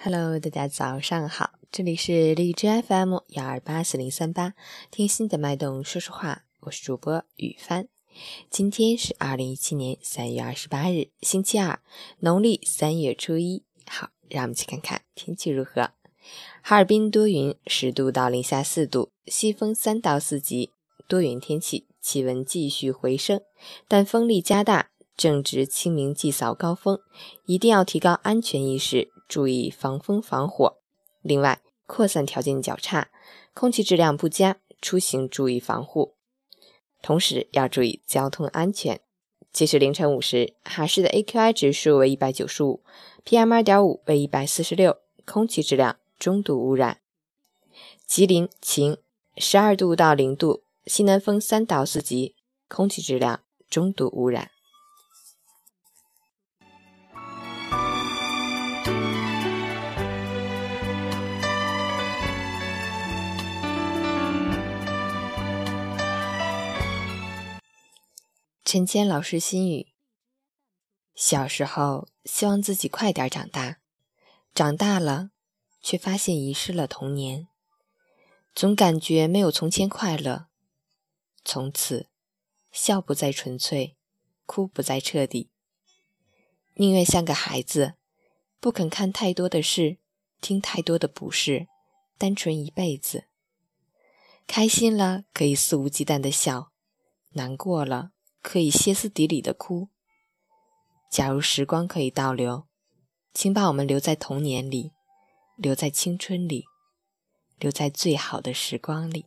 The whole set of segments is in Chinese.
Hello，大家早上好，这里是荔枝 FM 幺二八四零三八，听心的脉动说说话，我是主播雨帆。今天是二零一七年三月二十八日，星期二，农历三月初一。好，让我们去看看天气如何。哈尔滨多云，十度到零下四度，西风三到四级，多云天气，气温继续回升，但风力加大，正值清明祭扫高峰，一定要提高安全意识。注意防风防火，另外扩散条件较差，空气质量不佳，出行注意防护。同时要注意交通安全。截至凌晨五时，哈市的 AQI 指数为一百九十五，PM 二点五为一百四十六，空气质量中度污染。吉林晴，十二度到零度，西南风三到四级，空气质量中度污染。陈谦老师心语：小时候希望自己快点长大，长大了却发现遗失了童年，总感觉没有从前快乐。从此，笑不再纯粹，哭不再彻底，宁愿像个孩子，不肯看太多的事，听太多的不是，单纯一辈子。开心了可以肆无忌惮的笑，难过了。可以歇斯底里的哭。假如时光可以倒流，请把我们留在童年里，留在青春里，留在最好的时光里。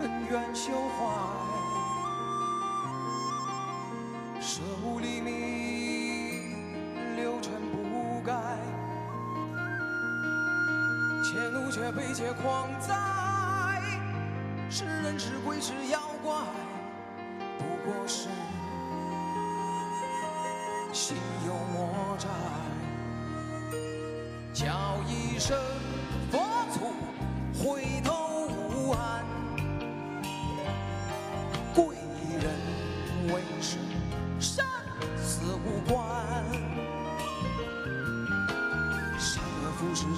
恩怨休怀，舍吾黎明，六尘不改。且怒且悲且狂哉，是人是鬼是妖怪，不过是心有魔债。叫一声佛祖，回头。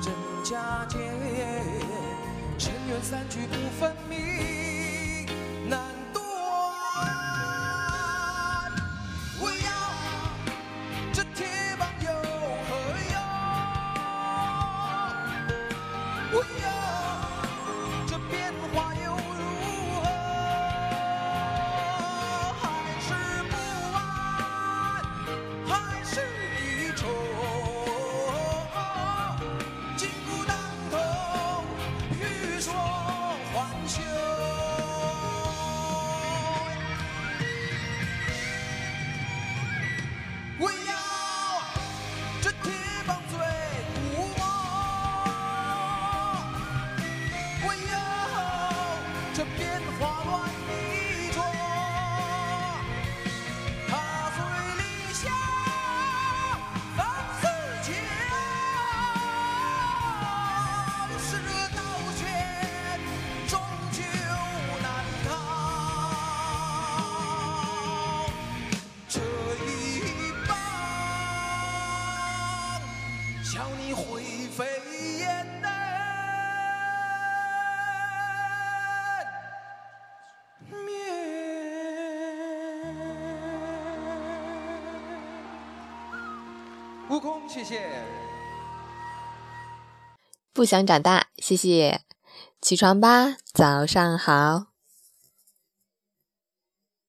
真假界，尘缘散聚不分明，to be 空，谢谢。不想长大，谢谢。起床吧，早上好。